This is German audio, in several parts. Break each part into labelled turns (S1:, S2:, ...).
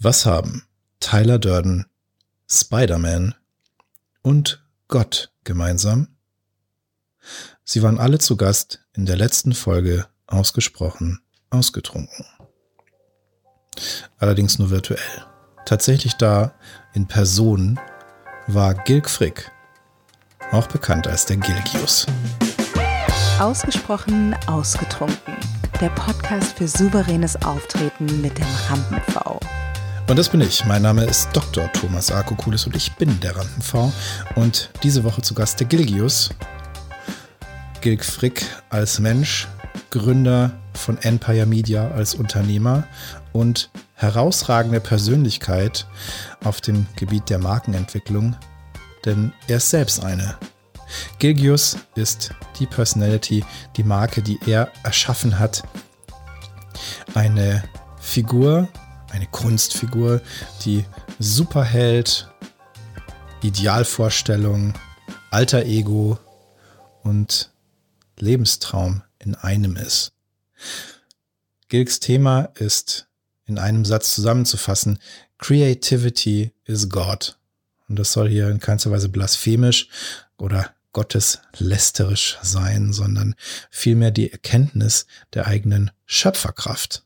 S1: Was haben Tyler Durden, Spider-Man und Gott gemeinsam? Sie waren alle zu Gast in der letzten Folge ausgesprochen ausgetrunken. Allerdings nur virtuell. Tatsächlich da in Person war Gilg Frick, auch bekannt als der Gilgius.
S2: Ausgesprochen ausgetrunken. Der Podcast für souveränes Auftreten mit dem Rampen-V.
S1: Und das bin ich. Mein Name ist Dr. Thomas Arkokulis und ich bin der Rampen-V. Und diese Woche zu Gast der Gilgius. Gilg Frick als Mensch, Gründer von Empire Media als Unternehmer und herausragende Persönlichkeit auf dem Gebiet der Markenentwicklung, denn er ist selbst eine. Gilgius ist die Personality, die Marke, die er erschaffen hat. Eine Figur, eine Kunstfigur, die Superheld, Idealvorstellung, alter Ego und Lebenstraum in einem ist. Gilks Thema ist in einem Satz zusammenzufassen. Creativity is God. Und das soll hier in keinster Weise blasphemisch oder gotteslästerisch sein, sondern vielmehr die Erkenntnis der eigenen Schöpferkraft.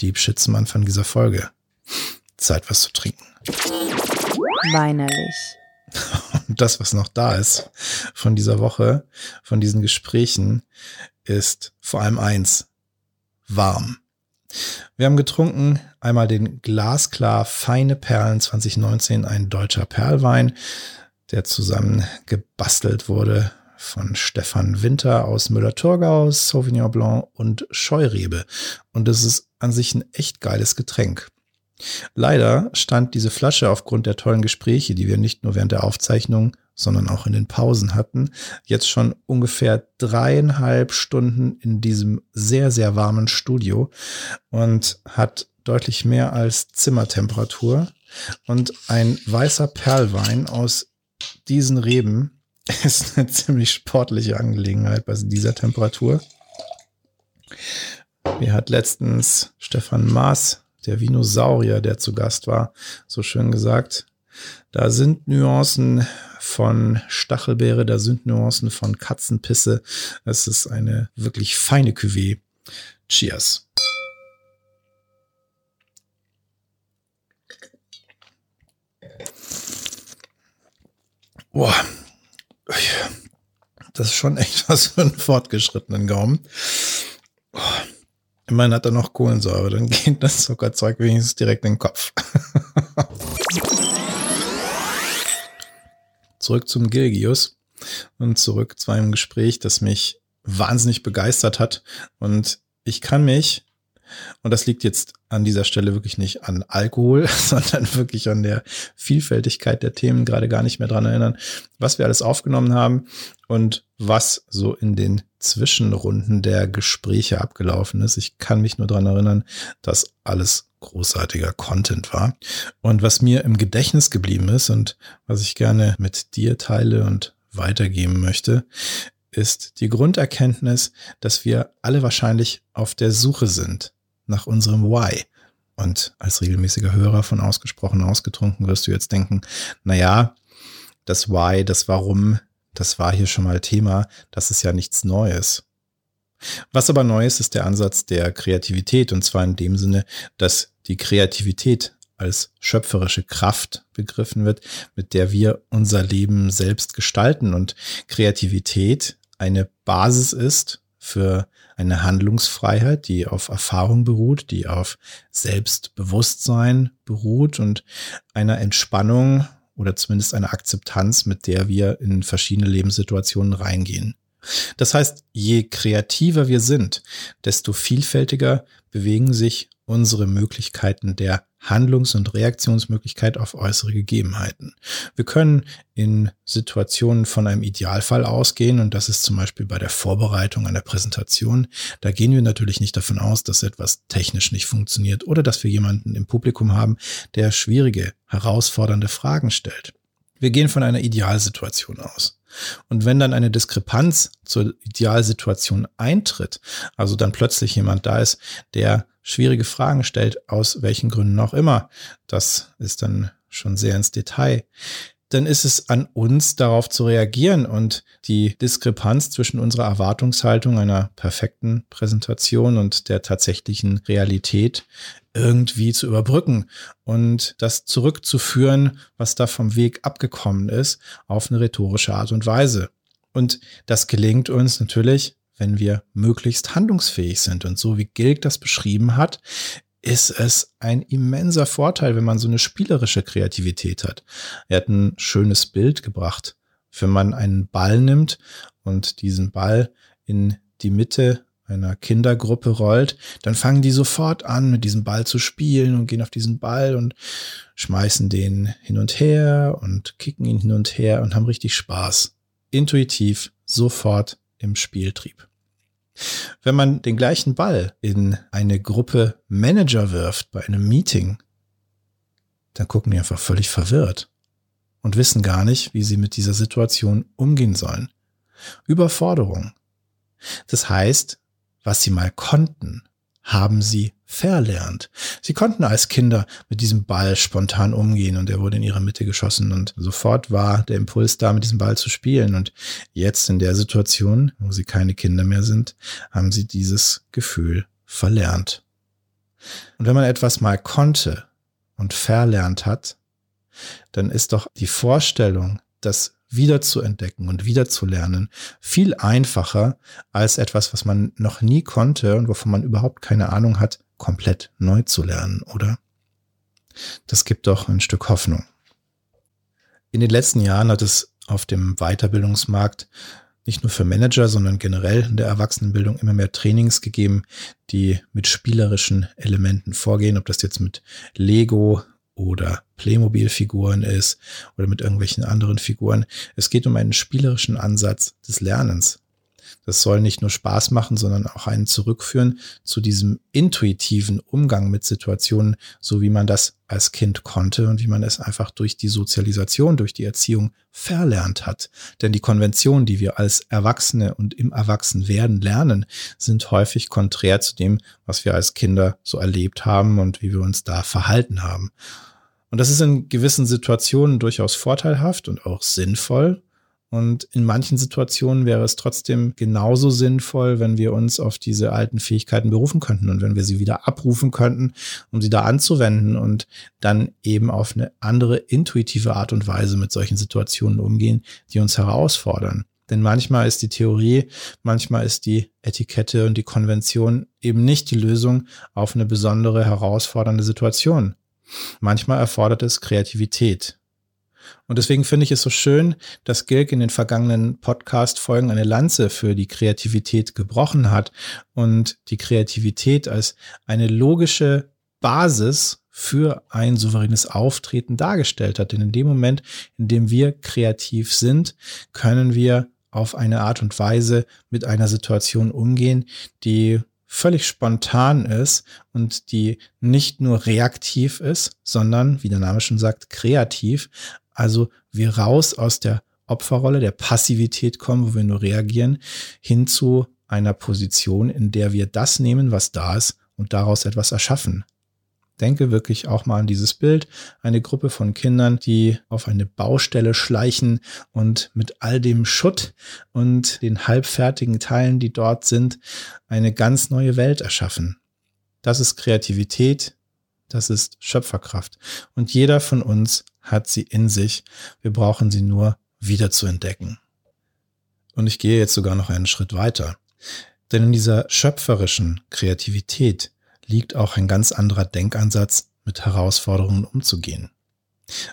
S1: Deep Shit zum Anfang dieser Folge. Zeit, was zu trinken.
S2: Weinerlich.
S1: Und das, was noch da ist von dieser Woche, von diesen Gesprächen, ist vor allem eins. Warm. Wir haben getrunken einmal den Glasklar Feine Perlen 2019, ein deutscher Perlwein, der zusammen gebastelt wurde von Stefan Winter aus Müller-Thurgau, Sauvignon Blanc und Scheurebe. Und das ist an sich ein echt geiles Getränk. Leider stand diese Flasche aufgrund der tollen Gespräche, die wir nicht nur während der Aufzeichnung, sondern auch in den Pausen hatten, jetzt schon ungefähr dreieinhalb Stunden in diesem sehr, sehr warmen Studio und hat deutlich mehr als Zimmertemperatur. Und ein weißer Perlwein aus diesen Reben ist eine ziemlich sportliche Angelegenheit bei dieser Temperatur. Mir hat letztens Stefan Maas der Vinosaurier, der zu Gast war, so schön gesagt. Da sind Nuancen von Stachelbeere, da sind Nuancen von Katzenpisse. Es ist eine wirklich feine Cuvée. Cheers. Boah. Das ist schon echt was für einen fortgeschrittenen Gaumen. Immerhin hat er noch Kohlensäure, dann geht das Zuckerzeug wenigstens direkt in den Kopf. zurück zum Gilgius und zurück zu einem Gespräch, das mich wahnsinnig begeistert hat. Und ich kann mich und das liegt jetzt an dieser Stelle wirklich nicht an Alkohol, sondern wirklich an der Vielfältigkeit der Themen, gerade gar nicht mehr dran erinnern, was wir alles aufgenommen haben und was so in den Zwischenrunden der Gespräche abgelaufen ist. Ich kann mich nur dran erinnern, dass alles großartiger Content war. Und was mir im Gedächtnis geblieben ist und was ich gerne mit dir teile und weitergeben möchte, ist die Grunderkenntnis, dass wir alle wahrscheinlich auf der Suche sind nach unserem Why. Und als regelmäßiger Hörer von ausgesprochen ausgetrunken wirst du jetzt denken, na ja, das Why, das Warum, das war hier schon mal Thema, das ist ja nichts Neues. Was aber neu ist, ist der Ansatz der Kreativität und zwar in dem Sinne, dass die Kreativität als schöpferische Kraft begriffen wird, mit der wir unser Leben selbst gestalten und Kreativität eine Basis ist für eine Handlungsfreiheit, die auf Erfahrung beruht, die auf Selbstbewusstsein beruht und einer Entspannung oder zumindest einer Akzeptanz, mit der wir in verschiedene Lebenssituationen reingehen. Das heißt, je kreativer wir sind, desto vielfältiger bewegen sich unsere Möglichkeiten der Handlungs- und Reaktionsmöglichkeit auf äußere Gegebenheiten. Wir können in Situationen von einem Idealfall ausgehen und das ist zum Beispiel bei der Vorbereitung einer Präsentation. Da gehen wir natürlich nicht davon aus, dass etwas technisch nicht funktioniert oder dass wir jemanden im Publikum haben, der schwierige, herausfordernde Fragen stellt. Wir gehen von einer Idealsituation aus. Und wenn dann eine Diskrepanz zur Idealsituation eintritt, also dann plötzlich jemand da ist, der schwierige Fragen stellt, aus welchen Gründen auch immer, das ist dann schon sehr ins Detail, dann ist es an uns, darauf zu reagieren und die Diskrepanz zwischen unserer Erwartungshaltung einer perfekten Präsentation und der tatsächlichen Realität irgendwie zu überbrücken und das zurückzuführen, was da vom Weg abgekommen ist, auf eine rhetorische Art und Weise. Und das gelingt uns natürlich, wenn wir möglichst handlungsfähig sind. Und so wie Gilg das beschrieben hat, ist es ein immenser Vorteil, wenn man so eine spielerische Kreativität hat. Er hat ein schönes Bild gebracht. Wenn man einen Ball nimmt und diesen Ball in die Mitte einer Kindergruppe rollt, dann fangen die sofort an, mit diesem Ball zu spielen und gehen auf diesen Ball und schmeißen den hin und her und kicken ihn hin und her und haben richtig Spaß. Intuitiv, sofort im Spieltrieb. Wenn man den gleichen Ball in eine Gruppe Manager wirft bei einem Meeting, dann gucken die einfach völlig verwirrt und wissen gar nicht, wie sie mit dieser Situation umgehen sollen. Überforderung. Das heißt, was sie mal konnten, haben sie verlernt. Sie konnten als Kinder mit diesem Ball spontan umgehen und er wurde in ihre Mitte geschossen und sofort war der Impuls da, mit diesem Ball zu spielen. Und jetzt in der Situation, wo sie keine Kinder mehr sind, haben sie dieses Gefühl verlernt. Und wenn man etwas mal konnte und verlernt hat, dann ist doch die Vorstellung, dass wiederzuentdecken und wiederzulernen viel einfacher als etwas, was man noch nie konnte und wovon man überhaupt keine Ahnung hat, komplett neu zu lernen, oder? Das gibt doch ein Stück Hoffnung. In den letzten Jahren hat es auf dem Weiterbildungsmarkt nicht nur für Manager, sondern generell in der Erwachsenenbildung immer mehr Trainings gegeben, die mit spielerischen Elementen vorgehen, ob das jetzt mit Lego oder Playmobil-Figuren ist oder mit irgendwelchen anderen Figuren. Es geht um einen spielerischen Ansatz des Lernens. Das soll nicht nur Spaß machen, sondern auch einen zurückführen zu diesem intuitiven Umgang mit Situationen, so wie man das als Kind konnte und wie man es einfach durch die Sozialisation, durch die Erziehung verlernt hat. Denn die Konventionen, die wir als Erwachsene und im Erwachsenwerden lernen, sind häufig konträr zu dem, was wir als Kinder so erlebt haben und wie wir uns da verhalten haben. Und das ist in gewissen Situationen durchaus vorteilhaft und auch sinnvoll. Und in manchen Situationen wäre es trotzdem genauso sinnvoll, wenn wir uns auf diese alten Fähigkeiten berufen könnten und wenn wir sie wieder abrufen könnten, um sie da anzuwenden und dann eben auf eine andere intuitive Art und Weise mit solchen Situationen umgehen, die uns herausfordern. Denn manchmal ist die Theorie, manchmal ist die Etikette und die Konvention eben nicht die Lösung auf eine besondere herausfordernde Situation. Manchmal erfordert es Kreativität. Und deswegen finde ich es so schön, dass Gilk in den vergangenen Podcast-Folgen eine Lanze für die Kreativität gebrochen hat und die Kreativität als eine logische Basis für ein souveränes Auftreten dargestellt hat. Denn in dem Moment, in dem wir kreativ sind, können wir auf eine Art und Weise mit einer Situation umgehen, die völlig spontan ist und die nicht nur reaktiv ist, sondern, wie der Name schon sagt, kreativ. Also wir raus aus der Opferrolle, der Passivität kommen, wo wir nur reagieren, hin zu einer Position, in der wir das nehmen, was da ist und daraus etwas erschaffen denke wirklich auch mal an dieses Bild. Eine Gruppe von Kindern, die auf eine Baustelle schleichen und mit all dem Schutt und den halbfertigen Teilen, die dort sind, eine ganz neue Welt erschaffen. Das ist Kreativität, das ist Schöpferkraft. Und jeder von uns hat sie in sich. Wir brauchen sie nur wieder zu entdecken. Und ich gehe jetzt sogar noch einen Schritt weiter. Denn in dieser schöpferischen Kreativität liegt auch ein ganz anderer Denkansatz, mit Herausforderungen umzugehen.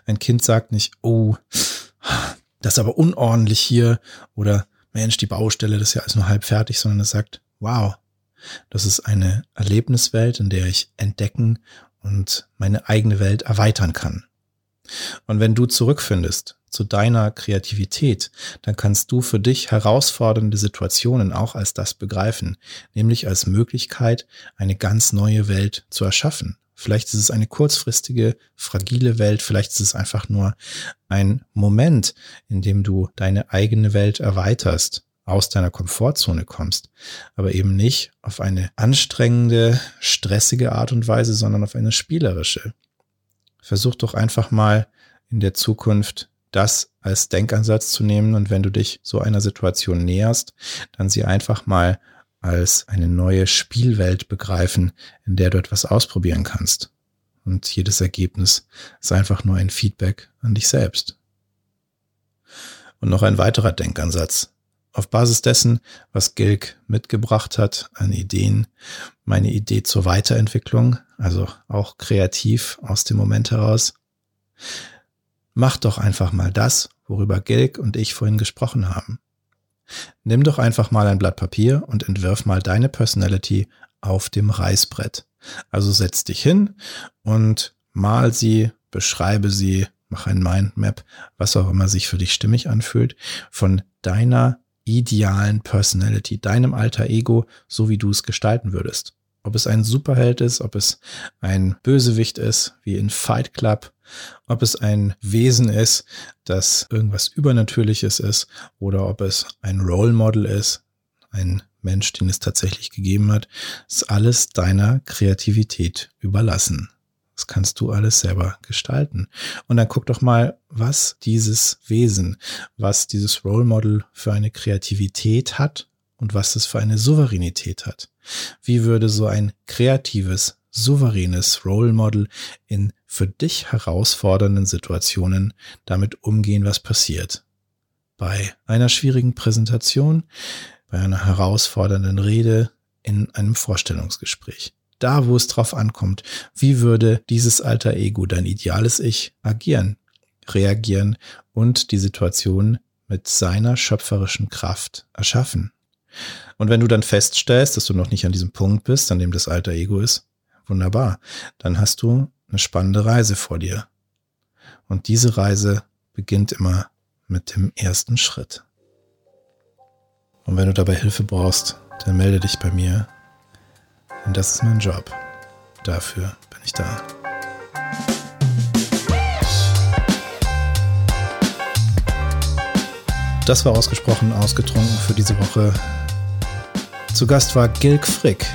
S1: Ein Kind sagt nicht, oh, das ist aber unordentlich hier oder Mensch, die Baustelle, das ist ja alles nur halb fertig, sondern es sagt, wow, das ist eine Erlebniswelt, in der ich entdecken und meine eigene Welt erweitern kann. Und wenn du zurückfindest zu deiner Kreativität, dann kannst du für dich herausfordernde Situationen auch als das begreifen, nämlich als Möglichkeit, eine ganz neue Welt zu erschaffen. Vielleicht ist es eine kurzfristige, fragile Welt, vielleicht ist es einfach nur ein Moment, in dem du deine eigene Welt erweiterst. aus deiner Komfortzone kommst, aber eben nicht auf eine anstrengende, stressige Art und Weise, sondern auf eine spielerische. Versuch doch einfach mal in der Zukunft das als Denkansatz zu nehmen und wenn du dich so einer Situation näherst, dann sie einfach mal als eine neue Spielwelt begreifen, in der du etwas ausprobieren kannst. Und jedes Ergebnis ist einfach nur ein Feedback an dich selbst. Und noch ein weiterer Denkansatz. Auf Basis dessen, was Gilg mitgebracht hat an Ideen, meine Idee zur Weiterentwicklung, also auch kreativ aus dem Moment heraus, mach doch einfach mal das, worüber Gilg und ich vorhin gesprochen haben. Nimm doch einfach mal ein Blatt Papier und entwirf mal deine Personality auf dem Reißbrett. Also setz dich hin und mal sie, beschreibe sie, mach ein Mindmap, was auch immer sich für dich stimmig anfühlt, von deiner idealen Personality, deinem alter Ego, so wie du es gestalten würdest. Ob es ein Superheld ist, ob es ein Bösewicht ist, wie in Fight Club, ob es ein Wesen ist, das irgendwas Übernatürliches ist, oder ob es ein Role Model ist, ein Mensch, den es tatsächlich gegeben hat, ist alles deiner Kreativität überlassen. Das kannst du alles selber gestalten. Und dann guck doch mal, was dieses Wesen, was dieses Role Model für eine Kreativität hat und was es für eine Souveränität hat. Wie würde so ein kreatives, souveränes Role Model in für dich herausfordernden Situationen damit umgehen, was passiert? Bei einer schwierigen Präsentation, bei einer herausfordernden Rede, in einem Vorstellungsgespräch da, wo es drauf ankommt. Wie würde dieses alter Ego, dein ideales Ich, agieren, reagieren und die Situation mit seiner schöpferischen Kraft erschaffen? Und wenn du dann feststellst, dass du noch nicht an diesem Punkt bist, an dem das alter Ego ist, wunderbar, dann hast du eine spannende Reise vor dir. Und diese Reise beginnt immer mit dem ersten Schritt. Und wenn du dabei Hilfe brauchst, dann melde dich bei mir und das ist mein Job. Dafür bin ich da. Das war ausgesprochen ausgetrunken für diese Woche. Zu Gast war Gilg Frick,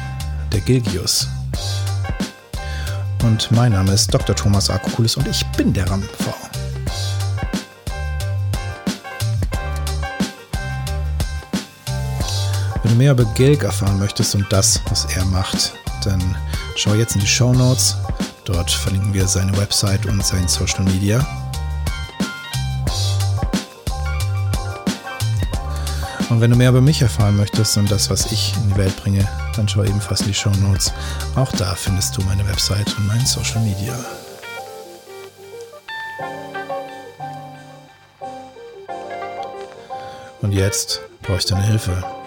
S1: der Gilgius. Und mein Name ist Dr. Thomas Akokulis und ich bin der RAM-V. Du mehr über Gilg erfahren möchtest und das, was er macht, dann schau jetzt in die Show Notes. Dort verlinken wir seine Website und sein Social Media. Und wenn du mehr über mich erfahren möchtest und das, was ich in die Welt bringe, dann schau ebenfalls in die Show Notes. Auch da findest du meine Website und mein Social Media. Und jetzt brauche ich deine Hilfe.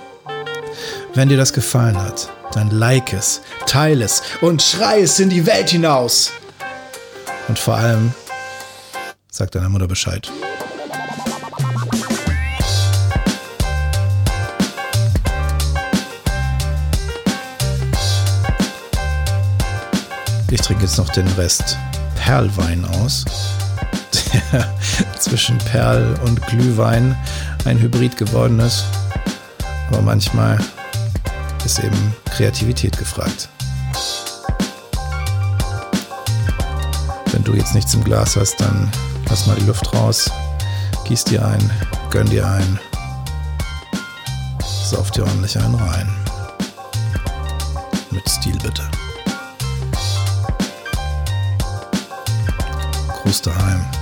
S1: Wenn dir das gefallen hat, dann like es, teile es und schrei es in die Welt hinaus. Und vor allem, sag deiner Mutter Bescheid. Ich trinke jetzt noch den Rest Perlwein aus, der zwischen Perl und Glühwein ein Hybrid geworden ist. Aber manchmal ist eben Kreativität gefragt. Wenn du jetzt nichts im Glas hast, dann lass mal die Luft raus, gieß dir ein, gönn dir ein, sauf dir ordentlich einen rein. Mit Stil bitte. Gruß daheim.